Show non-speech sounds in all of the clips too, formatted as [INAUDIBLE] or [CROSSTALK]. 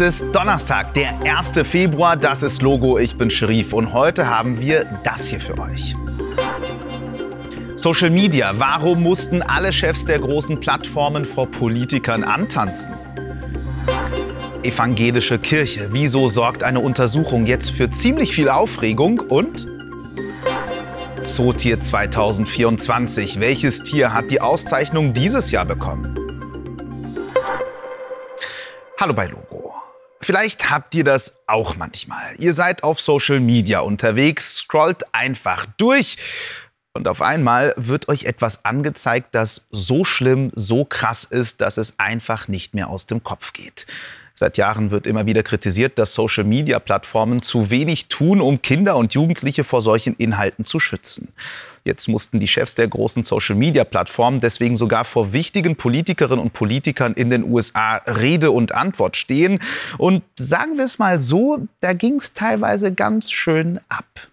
Es ist Donnerstag, der 1. Februar. Das ist Logo. Ich bin Sherif und heute haben wir das hier für euch. Social Media. Warum mussten alle Chefs der großen Plattformen vor Politikern antanzen? Evangelische Kirche. Wieso sorgt eine Untersuchung jetzt für ziemlich viel Aufregung? Und Zootier 2024. Welches Tier hat die Auszeichnung dieses Jahr bekommen? Hallo bei Logo. Vielleicht habt ihr das auch manchmal. Ihr seid auf Social Media unterwegs, scrollt einfach durch und auf einmal wird euch etwas angezeigt, das so schlimm, so krass ist, dass es einfach nicht mehr aus dem Kopf geht. Seit Jahren wird immer wieder kritisiert, dass Social-Media-Plattformen zu wenig tun, um Kinder und Jugendliche vor solchen Inhalten zu schützen. Jetzt mussten die Chefs der großen Social-Media-Plattformen deswegen sogar vor wichtigen Politikerinnen und Politikern in den USA Rede und Antwort stehen. Und sagen wir es mal so, da ging es teilweise ganz schön ab.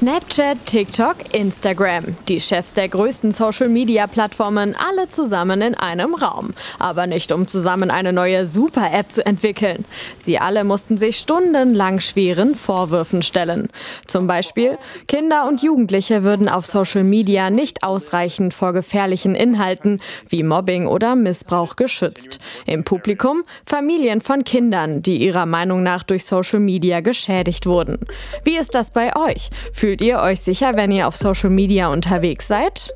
Snapchat, TikTok, Instagram. Die Chefs der größten Social-Media-Plattformen alle zusammen in einem Raum. Aber nicht um zusammen eine neue Super-App zu entwickeln. Sie alle mussten sich stundenlang schweren Vorwürfen stellen. Zum Beispiel, Kinder und Jugendliche würden auf Social Media nicht ausreichend vor gefährlichen Inhalten wie Mobbing oder Missbrauch geschützt. Im Publikum Familien von Kindern, die ihrer Meinung nach durch Social Media geschädigt wurden. Wie ist das bei euch? Für Fühlt ihr euch sicher, wenn ihr auf Social Media unterwegs seid?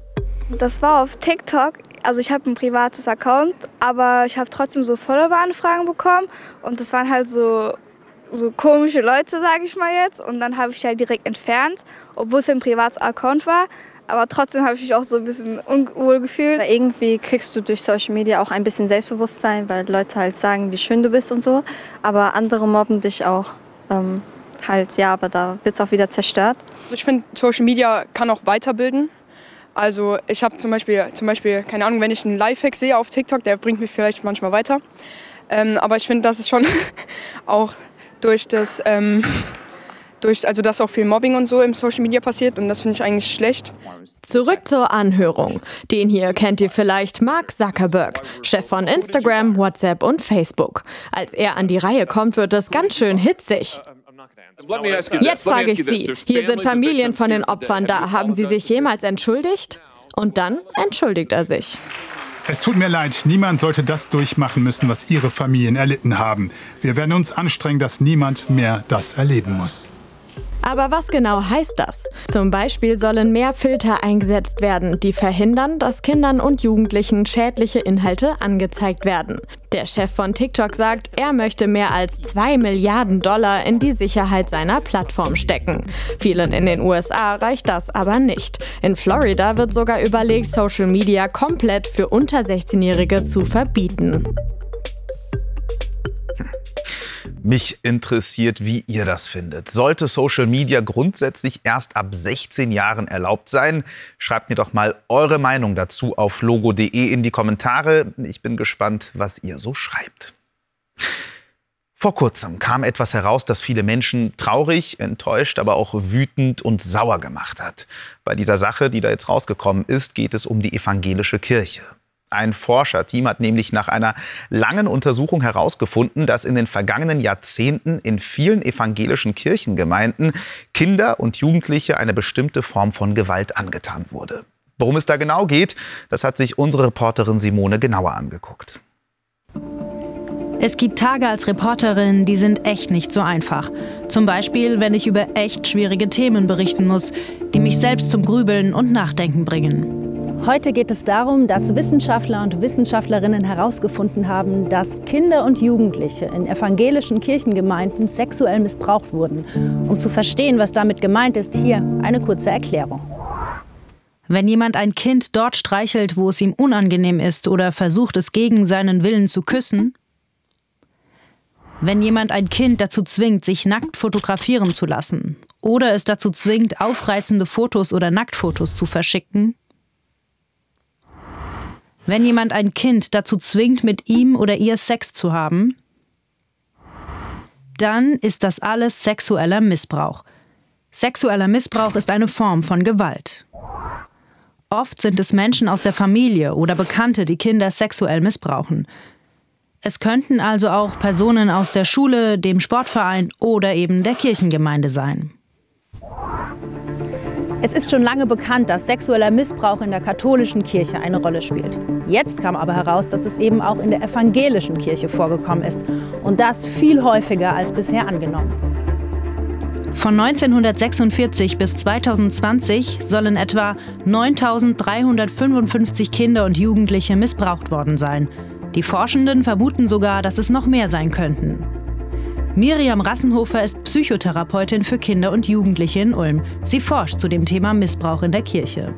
Das war auf TikTok. Also ich habe ein privates Account, aber ich habe trotzdem so Follower-Anfragen bekommen und das waren halt so so komische Leute, sage ich mal jetzt. Und dann habe ich halt direkt entfernt, obwohl es ein privates Account war. Aber trotzdem habe ich mich auch so ein bisschen unwohl gefühlt. Irgendwie kriegst du durch Social Media auch ein bisschen Selbstbewusstsein, weil Leute halt sagen, wie schön du bist und so. Aber andere mobben dich auch. Ähm, halt, ja, aber da wird es auch wieder zerstört. Ich finde, Social Media kann auch weiterbilden. Also ich habe zum Beispiel, zum Beispiel, keine Ahnung, wenn ich einen Lifehack sehe auf TikTok, der bringt mich vielleicht manchmal weiter. Ähm, aber ich finde, dass es schon [LAUGHS] auch durch das, ähm, durch, also dass auch viel Mobbing und so im Social Media passiert und das finde ich eigentlich schlecht. Zurück zur Anhörung. Den hier kennt ihr vielleicht Mark Zuckerberg, Chef von Instagram, WhatsApp und Facebook. Als er an die Reihe kommt, wird es ganz schön hitzig. Jetzt frage ich Sie, hier sind Familien von den Opfern da. Haben Sie sich jemals entschuldigt? Und dann entschuldigt er sich. Es tut mir leid, niemand sollte das durchmachen müssen, was Ihre Familien erlitten haben. Wir werden uns anstrengen, dass niemand mehr das erleben muss. Aber was genau heißt das? Zum Beispiel sollen mehr Filter eingesetzt werden, die verhindern, dass Kindern und Jugendlichen schädliche Inhalte angezeigt werden. Der Chef von TikTok sagt, er möchte mehr als 2 Milliarden Dollar in die Sicherheit seiner Plattform stecken. Vielen in den USA reicht das aber nicht. In Florida wird sogar überlegt, Social Media komplett für unter 16-Jährige zu verbieten. Mich interessiert, wie ihr das findet. Sollte Social Media grundsätzlich erst ab 16 Jahren erlaubt sein? Schreibt mir doch mal eure Meinung dazu auf logo.de in die Kommentare. Ich bin gespannt, was ihr so schreibt. Vor kurzem kam etwas heraus, das viele Menschen traurig, enttäuscht, aber auch wütend und sauer gemacht hat. Bei dieser Sache, die da jetzt rausgekommen ist, geht es um die evangelische Kirche. Ein Forscherteam hat nämlich nach einer langen Untersuchung herausgefunden, dass in den vergangenen Jahrzehnten in vielen evangelischen Kirchengemeinden Kinder und Jugendliche eine bestimmte Form von Gewalt angetan wurde. Worum es da genau geht, das hat sich unsere Reporterin Simone genauer angeguckt. Es gibt Tage als Reporterin, die sind echt nicht so einfach. Zum Beispiel, wenn ich über echt schwierige Themen berichten muss, die mich selbst zum Grübeln und Nachdenken bringen. Heute geht es darum, dass Wissenschaftler und Wissenschaftlerinnen herausgefunden haben, dass Kinder und Jugendliche in evangelischen Kirchengemeinden sexuell missbraucht wurden. Um zu verstehen, was damit gemeint ist, hier eine kurze Erklärung. Wenn jemand ein Kind dort streichelt, wo es ihm unangenehm ist oder versucht, es gegen seinen Willen zu küssen, wenn jemand ein Kind dazu zwingt, sich nackt fotografieren zu lassen oder es dazu zwingt, aufreizende Fotos oder Nacktfotos zu verschicken, wenn jemand ein Kind dazu zwingt, mit ihm oder ihr Sex zu haben, dann ist das alles sexueller Missbrauch. Sexueller Missbrauch ist eine Form von Gewalt. Oft sind es Menschen aus der Familie oder Bekannte, die Kinder sexuell missbrauchen. Es könnten also auch Personen aus der Schule, dem Sportverein oder eben der Kirchengemeinde sein. Es ist schon lange bekannt, dass sexueller Missbrauch in der katholischen Kirche eine Rolle spielt. Jetzt kam aber heraus, dass es eben auch in der evangelischen Kirche vorgekommen ist. Und das viel häufiger als bisher angenommen. Von 1946 bis 2020 sollen etwa 9355 Kinder und Jugendliche missbraucht worden sein. Die Forschenden vermuten sogar, dass es noch mehr sein könnten. Miriam Rassenhofer ist Psychotherapeutin für Kinder und Jugendliche in Ulm. Sie forscht zu dem Thema Missbrauch in der Kirche.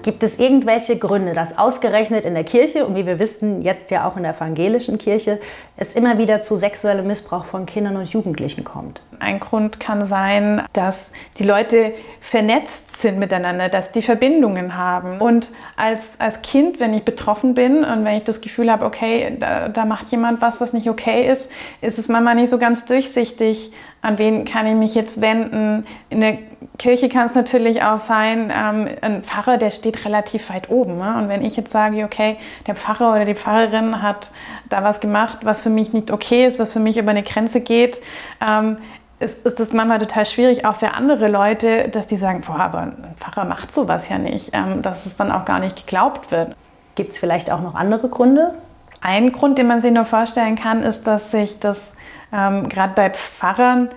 Gibt es irgendwelche Gründe, dass ausgerechnet in der Kirche und wie wir wissen, jetzt ja auch in der evangelischen Kirche, es immer wieder zu sexuellem Missbrauch von Kindern und Jugendlichen kommt? Ein Grund kann sein, dass die Leute vernetzt sind miteinander, dass die Verbindungen haben. Und als, als Kind, wenn ich betroffen bin und wenn ich das Gefühl habe, okay, da, da macht jemand was, was nicht okay ist, ist es manchmal nicht so ganz durchsichtig, an wen kann ich mich jetzt wenden. In der Kirche kann es natürlich auch sein, ähm, ein Pfarrer, der steht relativ weit oben. Ne? Und wenn ich jetzt sage, okay, der Pfarrer oder die Pfarrerin hat da was gemacht, was für mich nicht okay ist, was für mich über eine Grenze geht, ähm, ist, ist das manchmal total schwierig, auch für andere Leute, dass die sagen, boah, aber ein Pfarrer macht sowas ja nicht, ähm, dass es dann auch gar nicht geglaubt wird. Gibt es vielleicht auch noch andere Gründe? Ein Grund, den man sich nur vorstellen kann, ist, dass sich das ähm, gerade bei Pfarrern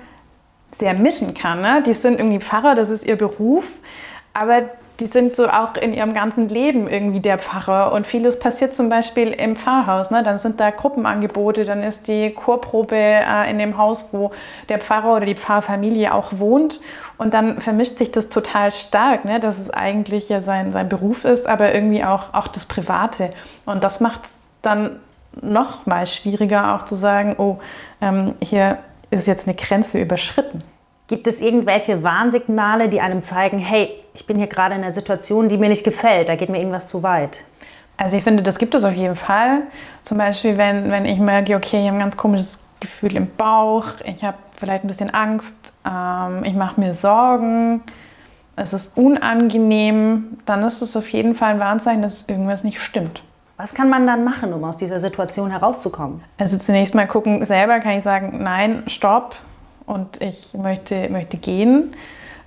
sehr mischen kann. Ne? Die sind irgendwie Pfarrer, das ist ihr Beruf, aber die sind so auch in ihrem ganzen Leben irgendwie der Pfarrer. Und vieles passiert zum Beispiel im Pfarrhaus. Ne? Dann sind da Gruppenangebote, dann ist die Chorprobe äh, in dem Haus, wo der Pfarrer oder die Pfarrfamilie auch wohnt. Und dann vermischt sich das total stark, ne? dass es eigentlich ja sein, sein Beruf ist, aber irgendwie auch, auch das Private. Und das macht es dann noch mal schwieriger, auch zu sagen, oh, ähm, hier ist jetzt eine Grenze überschritten. Gibt es irgendwelche Warnsignale, die einem zeigen, hey, ich bin hier gerade in einer Situation, die mir nicht gefällt, da geht mir irgendwas zu weit? Also ich finde, das gibt es auf jeden Fall. Zum Beispiel, wenn, wenn ich merke, okay, ich habe ein ganz komisches Gefühl im Bauch, ich habe vielleicht ein bisschen Angst, ähm, ich mache mir Sorgen, es ist unangenehm, dann ist es auf jeden Fall ein Warnzeichen, dass irgendwas nicht stimmt. Was kann man dann machen, um aus dieser Situation herauszukommen? Also zunächst mal gucken, selber kann ich sagen, nein, stopp und ich möchte, möchte gehen.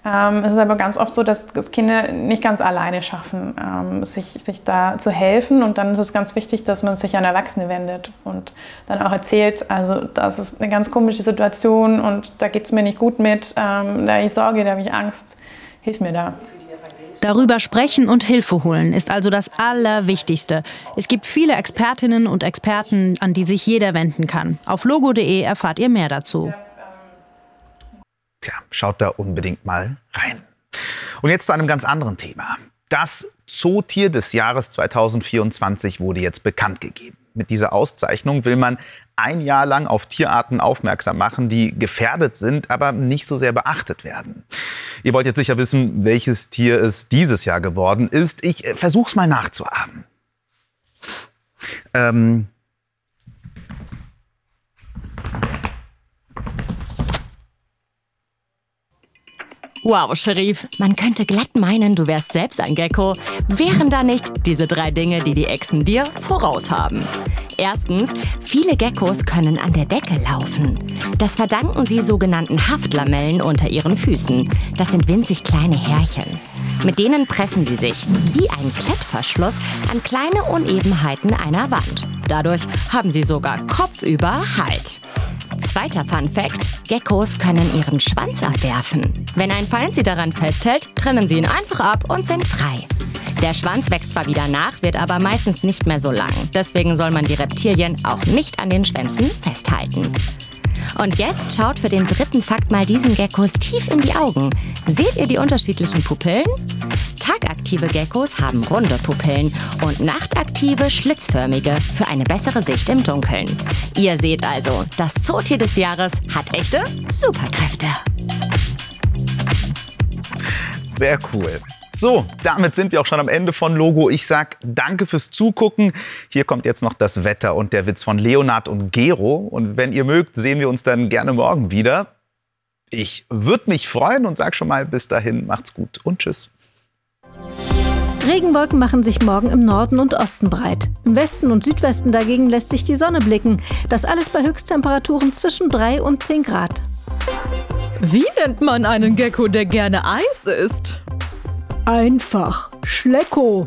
Ähm, es ist aber ganz oft so, dass das Kinder nicht ganz alleine schaffen, ähm, sich, sich da zu helfen. Und dann ist es ganz wichtig, dass man sich an Erwachsene wendet und dann auch erzählt, also das ist eine ganz komische Situation und da geht es mir nicht gut mit, ähm, da habe ich Sorge, da habe ich Angst, hilf mir da. Darüber sprechen und Hilfe holen ist also das Allerwichtigste. Es gibt viele Expertinnen und Experten, an die sich jeder wenden kann. Auf logo.de erfahrt ihr mehr dazu. Tja, schaut da unbedingt mal rein. Und jetzt zu einem ganz anderen Thema. Das Zootier des Jahres 2024 wurde jetzt bekannt gegeben. Mit dieser Auszeichnung will man ein Jahr lang auf Tierarten aufmerksam machen, die gefährdet sind, aber nicht so sehr beachtet werden. Ihr wollt jetzt sicher wissen, welches Tier es dieses Jahr geworden ist. Ich äh, versuch's mal nachzuahmen. Ähm, Wow, Sharif, man könnte glatt meinen, du wärst selbst ein Gecko, wären da nicht diese drei Dinge, die die Echsen dir voraus haben. Erstens, viele Geckos können an der Decke laufen. Das verdanken sie sogenannten Haftlamellen unter ihren Füßen. Das sind winzig kleine Härchen. Mit denen pressen sie sich, wie ein Klettverschluss, an kleine Unebenheiten einer Wand. Dadurch haben sie sogar kopfüber Halt. Zweiter Fun Fact: Geckos können ihren Schwanz abwerfen. Wenn ein Feind sie daran festhält, trennen sie ihn einfach ab und sind frei. Der Schwanz wächst zwar wieder nach, wird aber meistens nicht mehr so lang. Deswegen soll man die Reptilien auch nicht an den Schwänzen festhalten. Und jetzt schaut für den dritten Fakt mal diesen Geckos tief in die Augen. Seht ihr die unterschiedlichen Pupillen? Tagaktive Geckos haben runde Pupillen und nachtaktive schlitzförmige für eine bessere Sicht im Dunkeln. Ihr seht also, das Zootier des Jahres hat echte Superkräfte. Sehr cool. So, damit sind wir auch schon am Ende von Logo. Ich sag danke fürs Zugucken. Hier kommt jetzt noch das Wetter und der Witz von Leonard und Gero. Und wenn ihr mögt, sehen wir uns dann gerne morgen wieder. Ich würde mich freuen und sag schon mal bis dahin, macht's gut und tschüss. Regenwolken machen sich morgen im Norden und Osten breit. Im Westen und Südwesten dagegen lässt sich die Sonne blicken. Das alles bei Höchsttemperaturen zwischen 3 und 10 Grad. Wie nennt man einen Gecko, der gerne Eis isst? Einfach Schlecko.